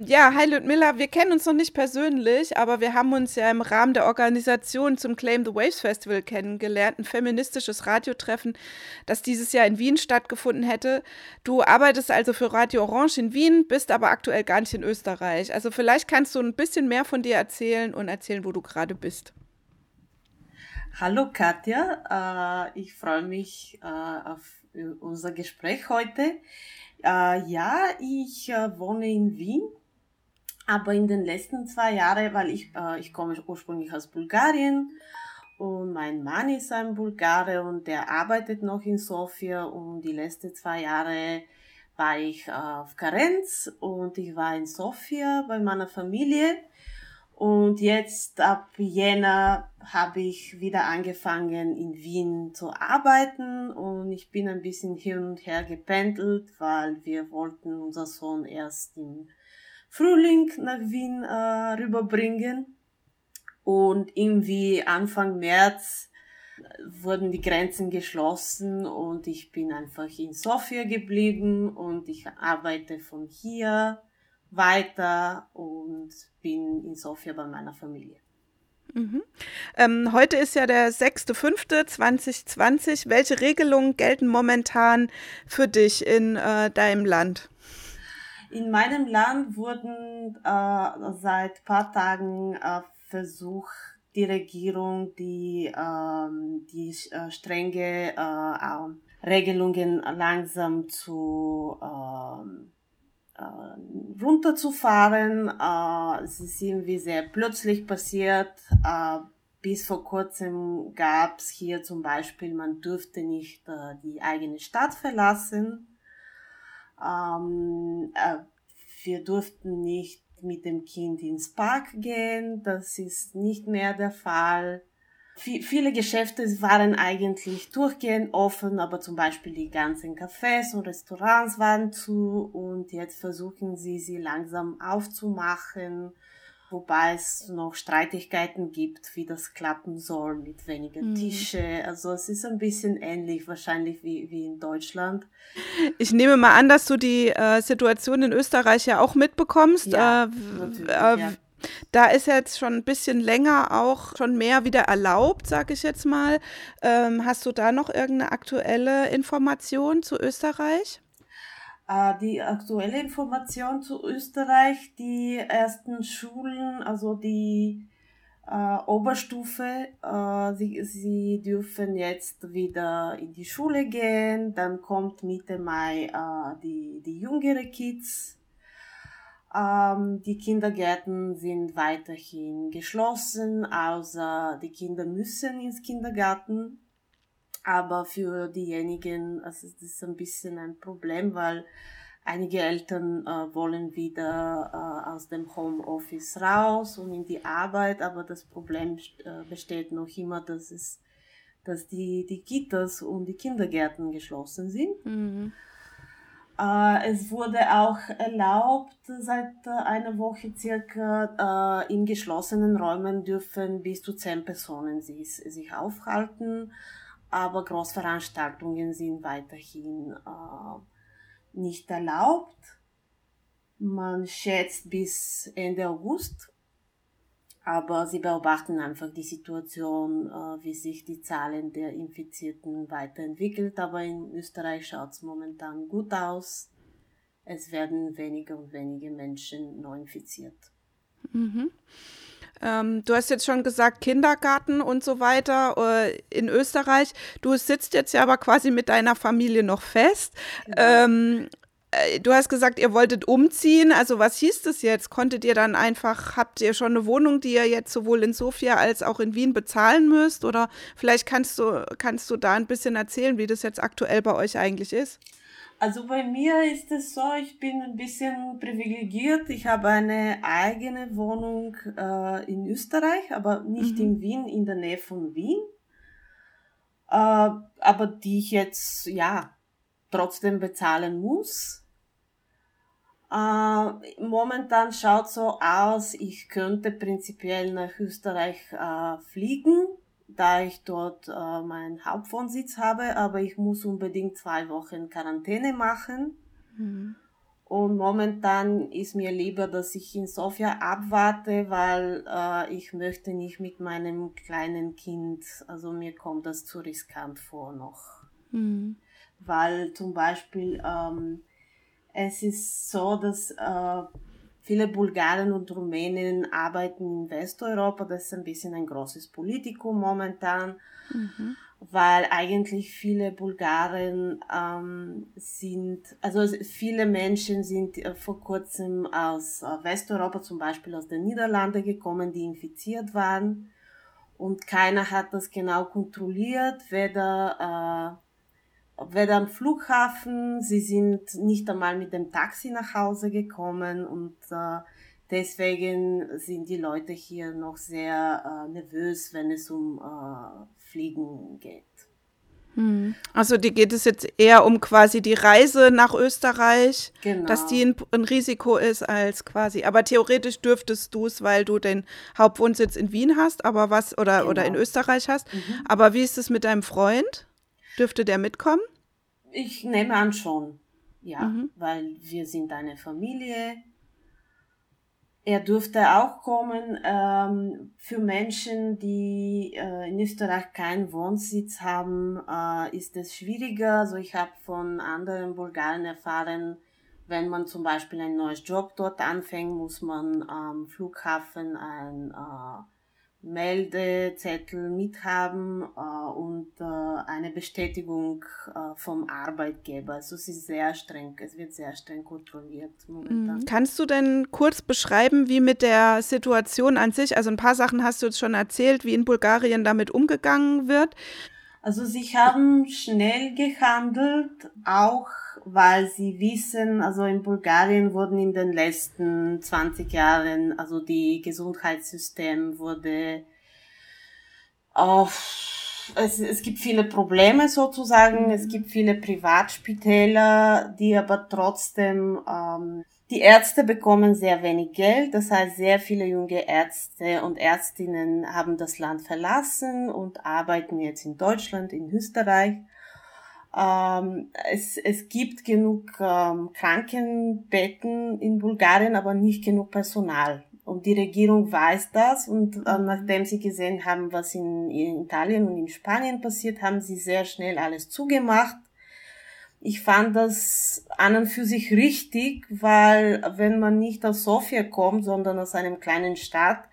Ja, hi Ludmilla, wir kennen uns noch nicht persönlich, aber wir haben uns ja im Rahmen der Organisation zum Claim the Waves Festival kennengelernt, ein feministisches Radiotreffen, das dieses Jahr in Wien stattgefunden hätte. Du arbeitest also für Radio Orange in Wien, bist aber aktuell gar nicht in Österreich. Also vielleicht kannst du ein bisschen mehr von dir erzählen und erzählen, wo du gerade bist. Hallo Katja, äh, ich freue mich äh, auf unser Gespräch heute. Äh, ja, ich wohne in Wien aber in den letzten zwei Jahren, weil ich, äh, ich komme ursprünglich aus Bulgarien und mein Mann ist ein Bulgare und der arbeitet noch in Sofia und die letzten zwei Jahre war ich äh, auf Karenz und ich war in Sofia bei meiner Familie. Und jetzt ab Jänner habe ich wieder angefangen in Wien zu arbeiten und ich bin ein bisschen hin und her gependelt, weil wir wollten unser Sohn erst im Frühling nach Wien äh, rüberbringen. Und irgendwie Anfang März wurden die Grenzen geschlossen und ich bin einfach in Sofia geblieben und ich arbeite von hier weiter und bin in Sofia bei meiner Familie. Mhm. Ähm, heute ist ja der 6.5.2020. Welche Regelungen gelten momentan für dich in äh, deinem Land? In meinem Land wurden äh, seit paar Tagen äh, versucht, die Regierung die, ähm, die äh, strenge äh, Regelungen langsam zu ähm, äh, runterzufahren. Äh, es ist irgendwie sehr plötzlich passiert. Äh, bis vor kurzem gab es hier zum Beispiel, man dürfte nicht äh, die eigene Stadt verlassen. Ähm, äh, wir durften nicht mit dem Kind ins Park gehen. Das ist nicht mehr der Fall. V viele Geschäfte waren eigentlich durchgehend offen, aber zum Beispiel die ganzen Cafés und Restaurants waren zu und jetzt versuchen sie, sie langsam aufzumachen wobei es noch Streitigkeiten gibt, wie das klappen soll mit weniger mhm. Tische. Also es ist ein bisschen ähnlich wahrscheinlich wie, wie in Deutschland. Ich nehme mal an, dass du die äh, Situation in Österreich ja auch mitbekommst. Ja, äh, äh, ja. Da ist jetzt schon ein bisschen länger auch schon mehr wieder erlaubt, sag ich jetzt mal. Ähm, hast du da noch irgendeine aktuelle Information zu Österreich? Äh, die aktuelle Information zu Österreich, die ersten Schulen, also die äh, Oberstufe, äh, sie, sie dürfen jetzt wieder in die Schule gehen, dann kommt Mitte Mai äh, die, die jüngere Kids. Ähm, die Kindergärten sind weiterhin geschlossen, außer die Kinder müssen ins Kindergarten aber für diejenigen, also das ist ein bisschen ein Problem, weil einige Eltern äh, wollen wieder äh, aus dem Homeoffice raus und in die Arbeit, aber das Problem äh, besteht noch immer, dass es, dass die, die Kitas und die Kindergärten geschlossen sind. Mhm. Äh, es wurde auch erlaubt, seit äh, einer Woche circa, äh, in geschlossenen Räumen dürfen bis zu zehn Personen sich, sich aufhalten aber Großveranstaltungen sind weiterhin äh, nicht erlaubt. Man schätzt bis Ende August, aber sie beobachten einfach die Situation, äh, wie sich die Zahlen der Infizierten weiterentwickelt. Aber in Österreich schaut es momentan gut aus. Es werden weniger und weniger Menschen neu infiziert. Mhm. Ähm, du hast jetzt schon gesagt, Kindergarten und so weiter äh, in Österreich. Du sitzt jetzt ja aber quasi mit deiner Familie noch fest. Genau. Ähm, äh, du hast gesagt, ihr wolltet umziehen. Also was hieß das jetzt? Konntet ihr dann einfach, habt ihr schon eine Wohnung, die ihr jetzt sowohl in Sofia als auch in Wien bezahlen müsst? Oder vielleicht kannst du, kannst du da ein bisschen erzählen, wie das jetzt aktuell bei euch eigentlich ist? Also bei mir ist es so, ich bin ein bisschen privilegiert. Ich habe eine eigene Wohnung äh, in Österreich, aber nicht mhm. in Wien, in der Nähe von Wien. Äh, aber die ich jetzt, ja, trotzdem bezahlen muss. Äh, momentan schaut so aus, ich könnte prinzipiell nach Österreich äh, fliegen da ich dort äh, meinen Hauptwohnsitz habe, aber ich muss unbedingt zwei Wochen Quarantäne machen. Mhm. Und momentan ist mir lieber, dass ich in Sofia abwarte, weil äh, ich möchte nicht mit meinem kleinen Kind, also mir kommt das zu riskant vor noch. Mhm. Weil zum Beispiel ähm, es ist so, dass äh, viele Bulgaren und Rumänen arbeiten in Westeuropa. Das ist ein bisschen ein großes Politikum momentan. Mhm weil eigentlich viele Bulgaren ähm, sind, also viele Menschen sind äh, vor kurzem aus äh, Westeuropa, zum Beispiel aus den Niederlanden gekommen, die infiziert waren. Und keiner hat das genau kontrolliert, weder, äh, weder am Flughafen, sie sind nicht einmal mit dem Taxi nach Hause gekommen und äh, deswegen sind die Leute hier noch sehr äh, nervös, wenn es um äh, Fliegen geht. Hm. Also die geht es jetzt eher um quasi die Reise nach Österreich, genau. dass die ein, ein, Risiko ist als quasi. Aber theoretisch dürftest du es, weil du den Hauptwohnsitz in Wien hast, aber was oder genau. oder in Österreich hast. Mhm. Aber wie ist es mit deinem Freund? Dürfte der mitkommen? Ich nehme an schon, ja, mhm. weil wir sind eine Familie. Er dürfte auch kommen ähm, für Menschen, die äh, in Österreich keinen Wohnsitz haben, äh, ist es schwieriger. Also ich habe von anderen Bulgaren erfahren, wenn man zum Beispiel ein neues Job dort anfängt, muss man am Flughafen ein äh, Meldezettel mithaben äh, und äh, eine Bestätigung äh, vom Arbeitgeber. Also es ist sehr streng, es wird sehr streng kontrolliert momentan. Mhm. Kannst du denn kurz beschreiben, wie mit der Situation an sich, also ein paar Sachen hast du jetzt schon erzählt, wie in Bulgarien damit umgegangen wird? Also sie haben schnell gehandelt, auch weil sie wissen, also in Bulgarien wurden in den letzten 20 Jahren, also die Gesundheitssystem wurde auf, es, es gibt viele Probleme sozusagen, es gibt viele Privatspitäler, die aber trotzdem, ähm, die Ärzte bekommen sehr wenig Geld, das heißt sehr viele junge Ärzte und Ärztinnen haben das Land verlassen und arbeiten jetzt in Deutschland, in Österreich. Ähm, es, es gibt genug ähm, Krankenbetten in Bulgarien, aber nicht genug Personal. Und die Regierung weiß das und äh, nachdem sie gesehen haben, was in, in Italien und in Spanien passiert, haben sie sehr schnell alles zugemacht. Ich fand das an und für sich richtig, weil wenn man nicht aus Sofia kommt, sondern aus einem kleinen Stadt,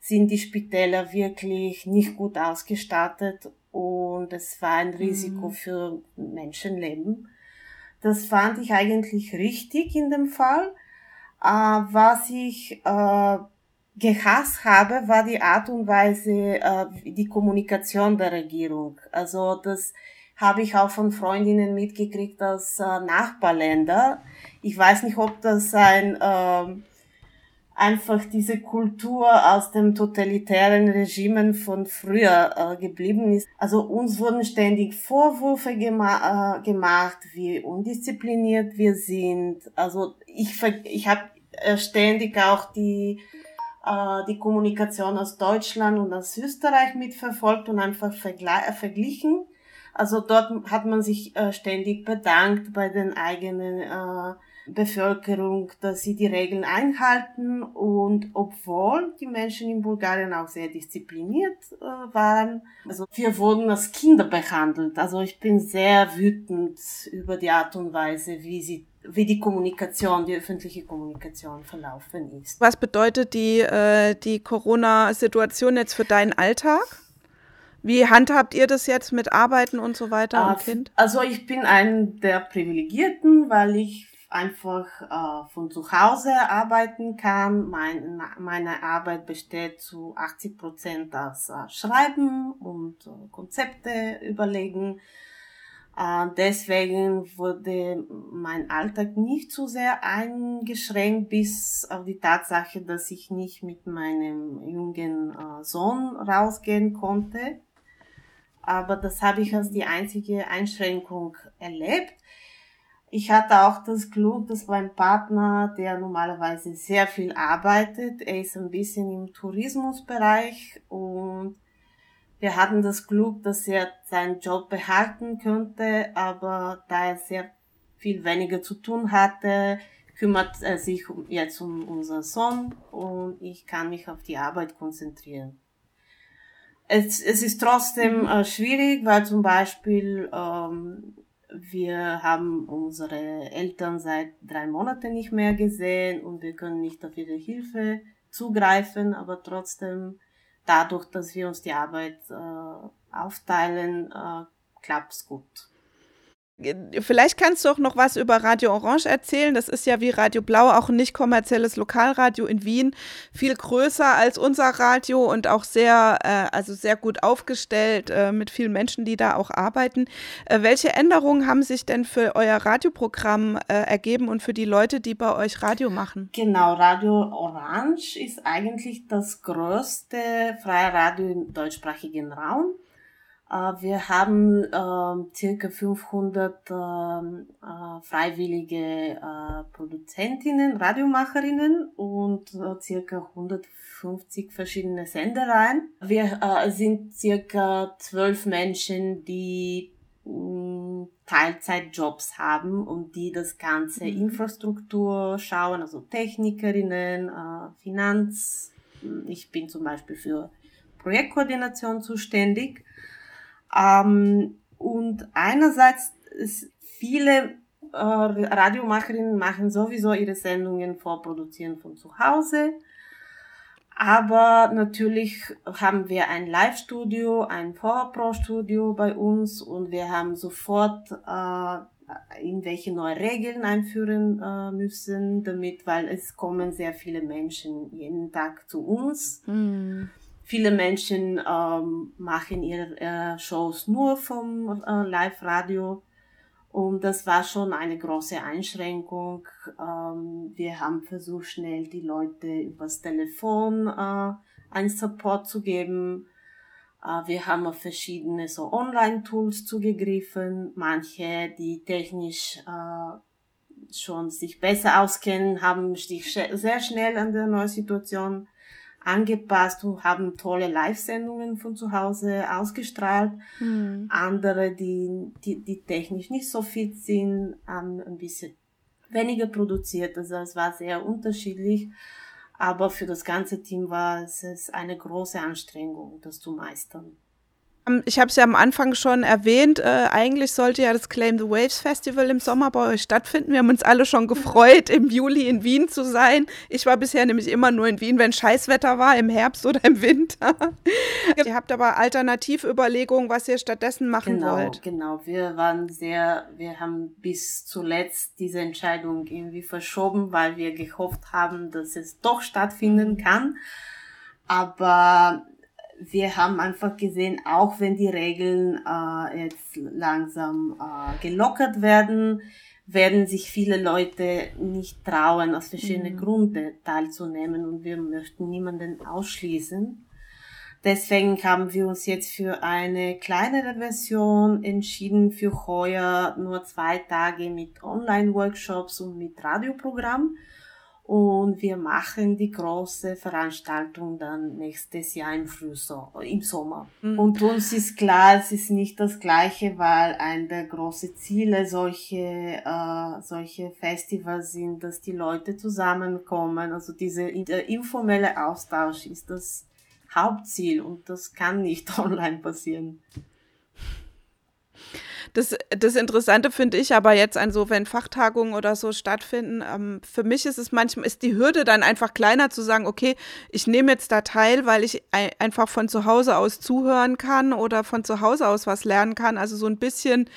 sind die Spitäler wirklich nicht gut ausgestattet und es war ein Risiko mhm. für Menschenleben. Das fand ich eigentlich richtig in dem Fall. Äh, was ich äh, gehasst habe, war die Art und Weise, äh, die Kommunikation der Regierung. Also das habe ich auch von Freundinnen mitgekriegt aus äh, Nachbarländer. Ich weiß nicht, ob das ein äh, einfach diese Kultur aus dem totalitären Regimen von früher äh, geblieben ist. Also uns wurden ständig Vorwürfe gema äh, gemacht, wie undiszipliniert wir sind. Also ich, ich habe äh, ständig auch die äh, die Kommunikation aus Deutschland und aus Österreich mitverfolgt und einfach verglichen. Also dort hat man sich äh, ständig bedankt bei den eigenen äh, Bevölkerung, dass sie die Regeln einhalten und obwohl die Menschen in Bulgarien auch sehr diszipliniert äh, waren, also wir wurden als Kinder behandelt. Also ich bin sehr wütend über die Art und Weise, wie sie wie die Kommunikation, die öffentliche Kommunikation verlaufen ist. Was bedeutet die, äh, die Corona-Situation jetzt für deinen Alltag? Wie handhabt ihr das jetzt mit Arbeiten und so weiter und äh, Kind? Also ich bin ein der Privilegierten, weil ich einfach äh, von zu Hause arbeiten kann. Mein, meine Arbeit besteht zu 80 Prozent aus äh, Schreiben und äh, Konzepte überlegen. Äh, deswegen wurde mein Alltag nicht so sehr eingeschränkt, bis auf die Tatsache, dass ich nicht mit meinem jungen äh, Sohn rausgehen konnte. Aber das habe ich als die einzige Einschränkung erlebt. Ich hatte auch das Glück, dass mein Partner, der normalerweise sehr viel arbeitet, er ist ein bisschen im Tourismusbereich und wir hatten das Glück, dass er seinen Job behalten könnte, aber da er sehr viel weniger zu tun hatte, kümmert er sich jetzt um unseren Sohn und ich kann mich auf die Arbeit konzentrieren. Es, es ist trotzdem äh, schwierig, weil zum Beispiel ähm, wir haben unsere Eltern seit drei Monaten nicht mehr gesehen und wir können nicht auf ihre Hilfe zugreifen, aber trotzdem dadurch, dass wir uns die Arbeit äh, aufteilen, äh, klappt's gut. Vielleicht kannst du auch noch was über Radio Orange erzählen. Das ist ja wie Radio Blau auch ein nicht kommerzielles Lokalradio in Wien, viel größer als unser Radio und auch sehr, äh, also sehr gut aufgestellt äh, mit vielen Menschen, die da auch arbeiten. Äh, welche Änderungen haben sich denn für euer Radioprogramm äh, ergeben und für die Leute, die bei euch Radio machen? Genau, Radio Orange ist eigentlich das größte freie Radio im deutschsprachigen Raum. Äh, wir haben äh, circa 500 ähm, äh, freiwillige äh, Produzentinnen, Radiomacherinnen und äh, circa 150 verschiedene Sendereien. Wir äh, sind circa zwölf Menschen, die mm, Teilzeitjobs haben und die das ganze mhm. Infrastruktur schauen, also Technikerinnen, Finanz. Ich bin zum Beispiel für Projektkoordination zuständig ähm, und einerseits viele äh, Radiomacherinnen machen sowieso ihre Sendungen vorproduzieren von zu Hause. Aber natürlich haben wir ein Live-Studio, ein Vorpro-Studio bei uns und wir haben sofort äh, irgendwelche neue Regeln einführen äh, müssen, damit, weil es kommen sehr viele Menschen jeden Tag zu uns. Mm. Viele Menschen ähm, machen ihre äh, Shows nur vom äh, Live-Radio. Und das war schon eine große Einschränkung. Ähm, wir haben versucht, schnell die Leute übers Telefon äh, einen Support zu geben. Äh, wir haben auf verschiedene so Online-Tools zugegriffen. Manche, die technisch äh, schon sich besser auskennen, haben sich sehr schnell an der neuen Situation angepasst und haben tolle Live-Sendungen von zu Hause ausgestrahlt. Mhm. Andere, die, die, die technisch nicht so fit sind, haben ein bisschen weniger produziert. Also es war sehr unterschiedlich. Aber für das ganze Team war es eine große Anstrengung, das zu meistern. Ähm, ich habe es ja am Anfang schon erwähnt, äh, eigentlich sollte ja das Claim the Waves Festival im Sommer bei euch stattfinden. Wir haben uns alle schon gefreut, im Juli in Wien zu sein. Ich war bisher nämlich immer nur in Wien, wenn Scheißwetter war, im Herbst oder im Winter. ihr habt aber Alternativüberlegungen, was ihr stattdessen machen genau, wollt. Genau, wir waren sehr, wir haben bis zuletzt diese Entscheidung irgendwie verschoben, weil wir gehofft haben, dass es doch stattfinden kann. Aber wir haben einfach gesehen, auch wenn die Regeln äh, jetzt langsam äh, gelockert werden, werden sich viele Leute nicht trauen, aus verschiedenen mhm. Gründen teilzunehmen und wir möchten niemanden ausschließen. Deswegen haben wir uns jetzt für eine kleinere Version entschieden, für heuer nur zwei Tage mit Online-Workshops und mit Radioprogramm und wir machen die große Veranstaltung dann nächstes Jahr im Frühsommer, im Sommer. Mhm. Und uns ist klar, es ist nicht das Gleiche, weil ein der großen Ziele solche, äh, solche Festivals sind, dass die Leute zusammenkommen. Also dieser informelle Austausch ist das Hauptziel und das kann nicht online passieren. Das, das Interessante finde ich aber jetzt an so, wenn Fachtagungen oder so stattfinden, ähm, für mich ist es manchmal, ist die Hürde dann einfach kleiner zu sagen, okay, ich nehme jetzt da teil, weil ich ein, einfach von zu Hause aus zuhören kann oder von zu Hause aus was lernen kann. Also so ein bisschen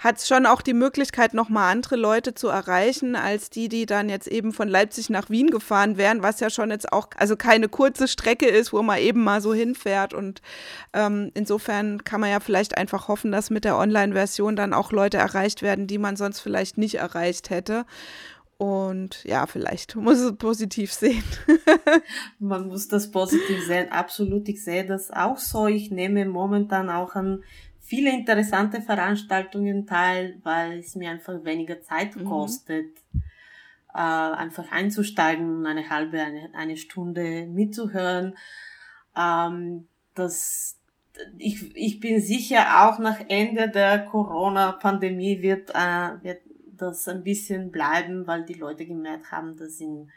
hat es schon auch die Möglichkeit, nochmal andere Leute zu erreichen, als die, die dann jetzt eben von Leipzig nach Wien gefahren wären, was ja schon jetzt auch, also keine kurze Strecke ist, wo man eben mal so hinfährt. Und ähm, insofern kann man ja vielleicht einfach hoffen, dass mit der Online-Version dann auch Leute erreicht werden, die man sonst vielleicht nicht erreicht hätte. Und ja, vielleicht muss es positiv sehen. Man muss das positiv sehen, absolut. Ich sehe das auch so. Ich nehme momentan auch an viele interessante Veranstaltungen teil, weil es mir einfach weniger Zeit mhm. kostet, äh, einfach einzusteigen, eine halbe, eine, eine Stunde mitzuhören. Ähm, das, ich, ich bin sicher, auch nach Ende der Corona-Pandemie wird, äh, wird das ein bisschen bleiben, weil die Leute gemerkt haben, das sind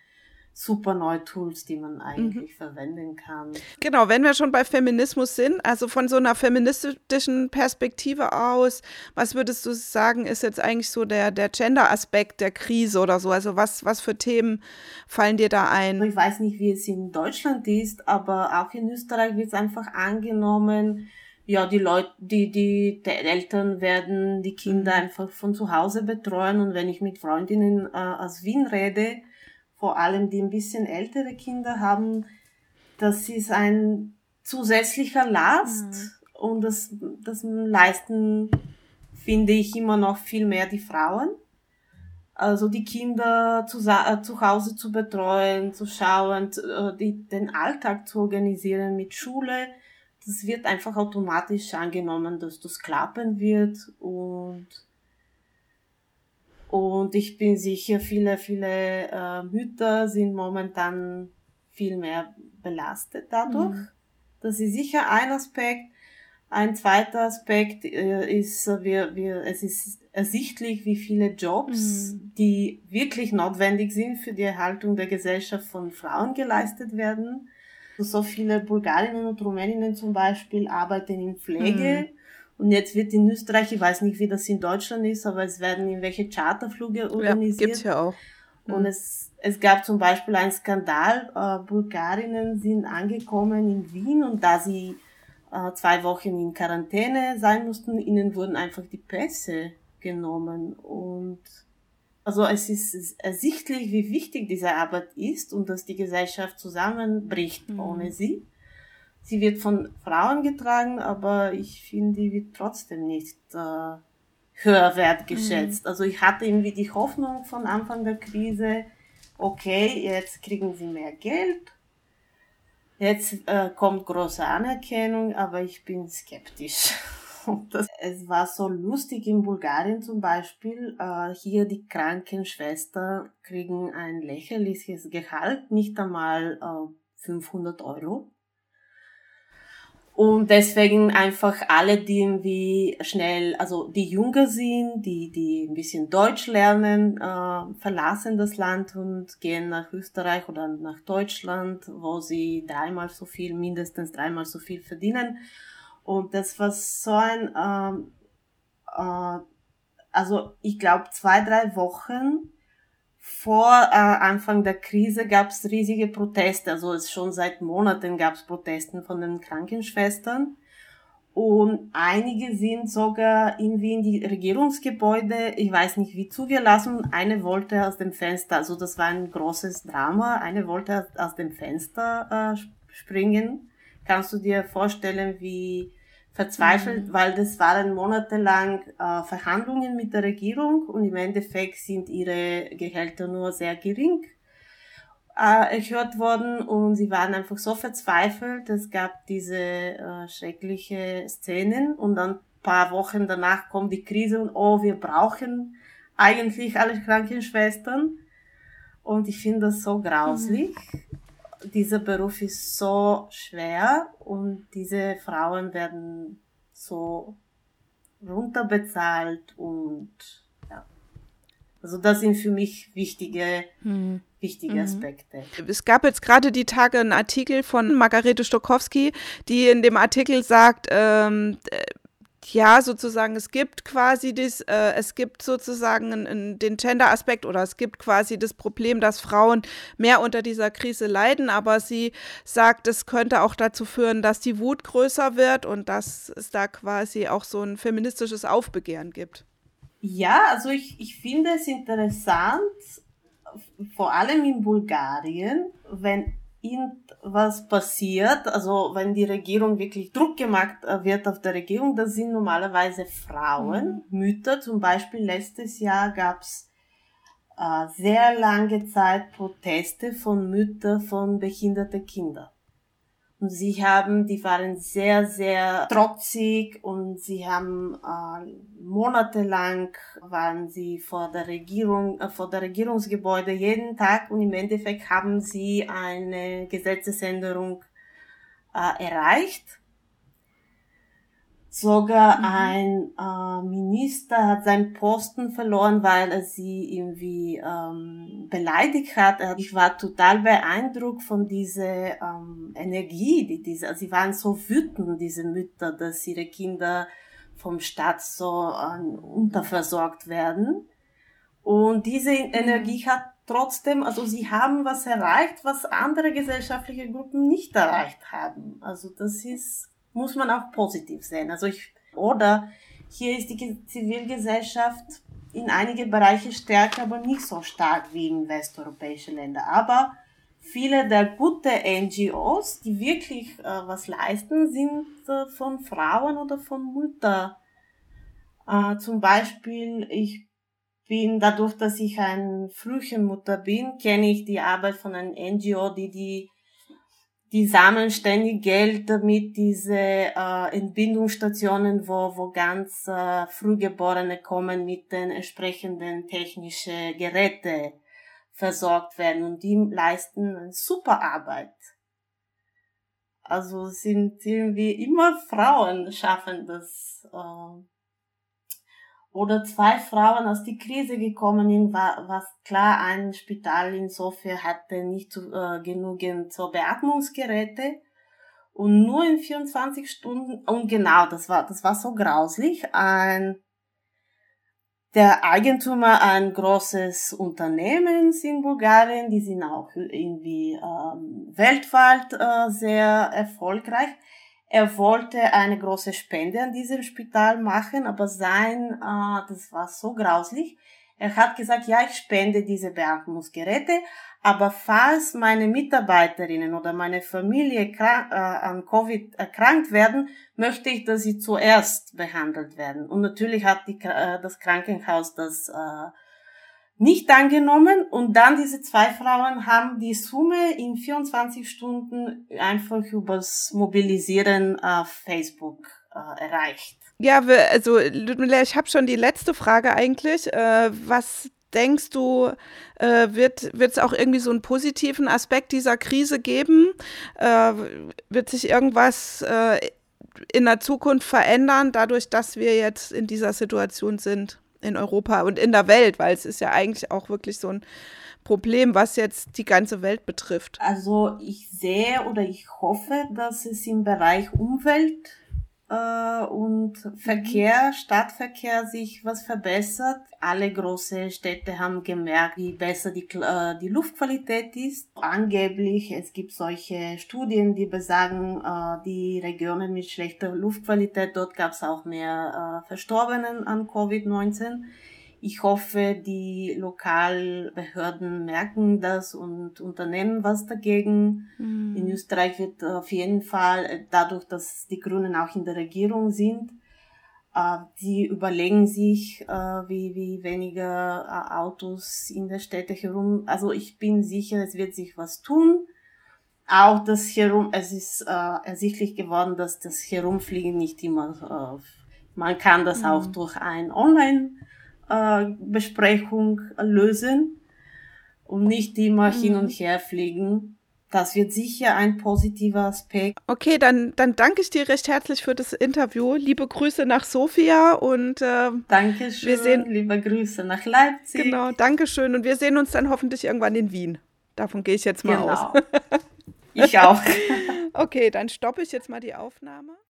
super neue Tools, die man eigentlich mhm. verwenden kann. Genau, wenn wir schon bei Feminismus sind, also von so einer feministischen Perspektive aus, was würdest du sagen, ist jetzt eigentlich so der, der Gender-Aspekt der Krise oder so? Also was, was für Themen fallen dir da ein? Ich weiß nicht, wie es in Deutschland ist, aber auch in Österreich wird es einfach angenommen, ja, die Leute, die, die, die Eltern werden die Kinder mhm. einfach von zu Hause betreuen und wenn ich mit Freundinnen äh, aus Wien rede, vor allem die ein bisschen ältere Kinder haben, das ist ein zusätzlicher Last mhm. und das, das leisten, finde ich, immer noch viel mehr die Frauen. Also die Kinder zu, äh, zu Hause zu betreuen, zu schauen, äh, die, den Alltag zu organisieren mit Schule, das wird einfach automatisch angenommen, dass das klappen wird und und ich bin sicher, viele, viele äh, Mütter sind momentan viel mehr belastet dadurch. Mhm. Das ist sicher ein Aspekt. Ein zweiter Aspekt äh, ist, wir, wir, es ist ersichtlich, wie viele Jobs, mhm. die wirklich notwendig sind für die Erhaltung der Gesellschaft von Frauen geleistet werden. So viele Bulgarinnen und Rumäninnen zum Beispiel arbeiten in Pflege. Mhm und jetzt wird in Österreich, ich weiß nicht, wie das in Deutschland ist, aber es werden irgendwelche Charterflüge organisiert. Ja, gibt's ja auch. Mhm. Und es, es gab zum Beispiel einen Skandal. Äh, Bulgarinnen sind angekommen in Wien und da sie äh, zwei Wochen in Quarantäne sein mussten, ihnen wurden einfach die Pässe genommen. Und also es ist ersichtlich, wie wichtig diese Arbeit ist und dass die Gesellschaft zusammenbricht mhm. ohne sie. Sie wird von Frauen getragen, aber ich finde, die wird trotzdem nicht äh, höher wertgeschätzt. Mhm. Also ich hatte irgendwie die Hoffnung von Anfang der Krise, okay, jetzt kriegen sie mehr Geld, jetzt äh, kommt große Anerkennung, aber ich bin skeptisch. Das, es war so lustig in Bulgarien zum Beispiel. Äh, hier die Krankenschwestern kriegen ein lächerliches Gehalt, nicht einmal äh, 500 Euro. Und deswegen einfach alle, die irgendwie schnell, also die jünger sind, die, die ein bisschen Deutsch lernen, äh, verlassen das Land und gehen nach Österreich oder nach Deutschland, wo sie dreimal so viel, mindestens dreimal so viel verdienen. Und das war so ein, ähm, äh, also ich glaube zwei, drei Wochen vor äh, Anfang der Krise gab es riesige Proteste. Also es schon seit Monaten gab es Protesten von den Krankenschwestern. Und einige sind sogar irgendwie in die Regierungsgebäude, ich weiß nicht wie, zugelassen. Eine wollte aus dem Fenster, also das war ein großes Drama, eine wollte aus dem Fenster äh, springen. Kannst du dir vorstellen, wie verzweifelt, mhm. weil das waren monatelang äh, Verhandlungen mit der Regierung und im Endeffekt sind ihre Gehälter nur sehr gering äh, erhört worden und sie waren einfach so verzweifelt. Es gab diese äh, schreckliche Szenen und dann paar Wochen danach kommt die Krise und oh, wir brauchen eigentlich alle Krankenschwestern. Und ich finde das so grauslich. Mhm dieser Beruf ist so schwer und diese Frauen werden so runterbezahlt und ja. Also das sind für mich wichtige, hm. wichtige mhm. Aspekte. Es gab jetzt gerade die Tage einen Artikel von Margarete Stokowski, die in dem Artikel sagt, ähm, ja, sozusagen, es gibt quasi das, äh, es gibt sozusagen in, in den Gender-Aspekt oder es gibt quasi das Problem, dass Frauen mehr unter dieser Krise leiden, aber sie sagt, es könnte auch dazu führen, dass die Wut größer wird und dass es da quasi auch so ein feministisches Aufbegehren gibt. Ja, also ich, ich finde es interessant, vor allem in Bulgarien, wenn irgendwas passiert, also wenn die Regierung wirklich Druck gemacht äh, wird auf der Regierung, das sind normalerweise Frauen, mhm. Mütter. Zum Beispiel letztes Jahr gab's äh, sehr lange Zeit Proteste von Müttern von behinderten Kindern. Und sie haben, die waren sehr, sehr trotzig und sie haben äh, monatelang waren sie vor der Regierung, äh, vor der Regierungsgebäude jeden Tag und im Endeffekt haben sie eine Gesetzesänderung äh, erreicht. Sogar mhm. ein äh, Minister hat seinen Posten verloren, weil er sie irgendwie ähm, beleidigt hat. Ich war total beeindruckt von dieser ähm, Energie, die diese, sie waren so wütend, diese Mütter, dass ihre Kinder vom Staat so äh, unterversorgt werden. Und diese mhm. Energie hat trotzdem, also sie haben was erreicht, was andere gesellschaftliche Gruppen nicht erreicht haben. Also das ist muss man auch positiv sehen. Also ich, oder hier ist die Zivilgesellschaft in einige Bereiche stärker, aber nicht so stark wie in westeuropäischen Ländern. Aber viele der guten NGOs, die wirklich äh, was leisten, sind äh, von Frauen oder von Müttern. Äh, zum Beispiel, ich bin dadurch, dass ich ein Frühchenmutter bin, kenne ich die Arbeit von einem NGO, die die die sammeln ständig Geld, damit diese äh, Entbindungsstationen, wo, wo ganz äh, Frühgeborene kommen, mit den entsprechenden technischen Geräte versorgt werden. Und die leisten eine super Arbeit. Also sind irgendwie immer Frauen schaffen das. Äh, oder zwei Frauen aus die Krise gekommen sind, was klar, ein Spital in Sofia hatte nicht äh, genügend so Beatmungsgeräte. Und nur in 24 Stunden, und genau, das war, das war so grauslich, ein, der Eigentümer ein großes Unternehmens in Bulgarien, die sind auch irgendwie ähm, weltweit äh, sehr erfolgreich. Er wollte eine große Spende an diesem Spital machen, aber sein, äh, das war so grauslich. Er hat gesagt, ja, ich spende diese Beatmungsgeräte, aber falls meine Mitarbeiterinnen oder meine Familie äh, an Covid erkrankt werden, möchte ich, dass sie zuerst behandelt werden. Und natürlich hat die, äh, das Krankenhaus das äh, nicht angenommen und dann diese zwei Frauen haben die Summe in 24 Stunden einfach übers Mobilisieren auf Facebook äh, erreicht. Ja, also Ludmilla, ich habe schon die letzte Frage eigentlich. Äh, was denkst du, äh, wird es auch irgendwie so einen positiven Aspekt dieser Krise geben? Äh, wird sich irgendwas äh, in der Zukunft verändern, dadurch, dass wir jetzt in dieser Situation sind? In Europa und in der Welt, weil es ist ja eigentlich auch wirklich so ein Problem, was jetzt die ganze Welt betrifft. Also ich sehe oder ich hoffe, dass es im Bereich Umwelt äh, und Verkehr, mhm. Stadtverkehr sich was verbessert. Alle große Städte haben gemerkt, wie besser die, äh, die Luftqualität ist. Angeblich, es gibt solche Studien, die besagen, äh, die Regionen mit schlechter Luftqualität, dort gab es auch mehr äh, Verstorbenen an Covid-19. Ich hoffe, die Lokalbehörden merken das und unternehmen was dagegen. Mhm. In Österreich wird auf jeden Fall, äh, dadurch, dass die Grünen auch in der Regierung sind, äh, die überlegen sich, äh, wie, wie weniger Autos in der Städte herum. Also ich bin sicher, es wird sich was tun. Auch das Herum, es ist ersichtlich geworden, dass das Herumfliegen nicht immer, man kann das mhm. auch durch ein Online äh, Besprechung lösen und nicht immer mhm. hin und her fliegen. Das wird sicher ein positiver Aspekt. Okay, dann, dann danke ich dir recht herzlich für das Interview. Liebe Grüße nach Sofia und äh, Dankeschön, wir sehen, liebe Grüße nach Leipzig. Genau, Dankeschön. Und wir sehen uns dann hoffentlich irgendwann in Wien. Davon gehe ich jetzt mal genau. aus. ich auch. okay, dann stoppe ich jetzt mal die Aufnahme.